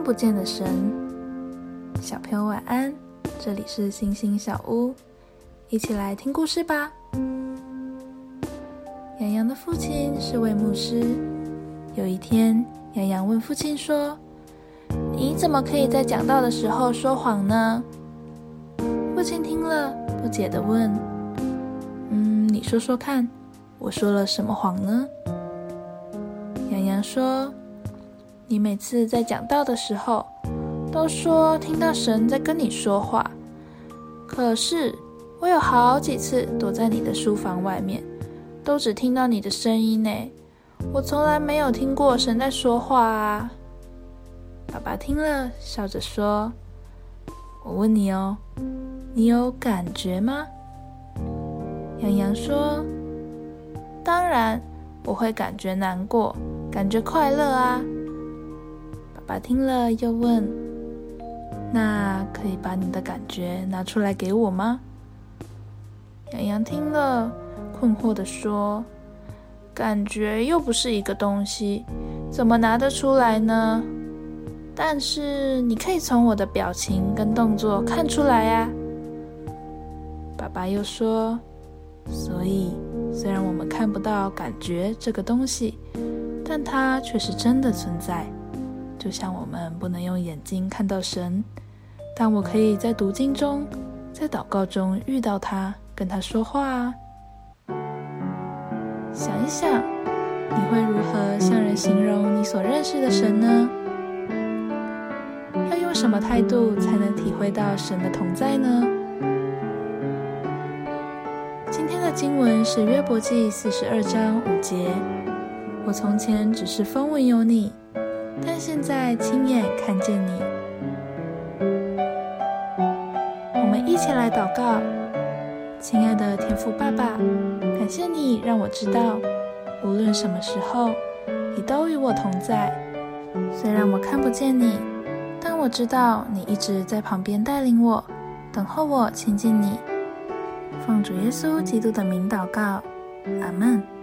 看不见的神。小朋友晚安，这里是星星小屋，一起来听故事吧。洋洋的父亲是位牧师。有一天，洋洋问父亲说：“你怎么可以在讲道的时候说谎呢？”父亲听了，不解的问：“嗯，你说说看，我说了什么谎呢？”洋洋说：“你每次在讲道的时候，都说听到神在跟你说话，可是我有好几次躲在你的书房外面。”都只听到你的声音呢，我从来没有听过神在说话啊。爸爸听了，笑着说：“我问你哦，你有感觉吗？”洋洋说：“当然，我会感觉难过，感觉快乐啊。”爸爸听了，又问：“那可以把你的感觉拿出来给我吗？”洋洋听了。困惑地说：“感觉又不是一个东西，怎么拿得出来呢？但是你可以从我的表情跟动作看出来呀。”爸爸又说：“所以，虽然我们看不到感觉这个东西，但它却是真的存在。就像我们不能用眼睛看到神，但我可以在读经中，在祷告中遇到他，跟他说话啊。”想一想，你会如何向人形容你所认识的神呢？要用什么态度才能体会到神的同在呢？今天的经文是约伯记四十二章五节。我从前只是风闻有你，但现在亲眼看见你。我们一起来祷告。亲爱的天父爸爸，感谢你让我知道，无论什么时候，你都与我同在。虽然我看不见你，但我知道你一直在旁边带领我，等候我亲近你。奉主耶稣基督的名祷告，阿门。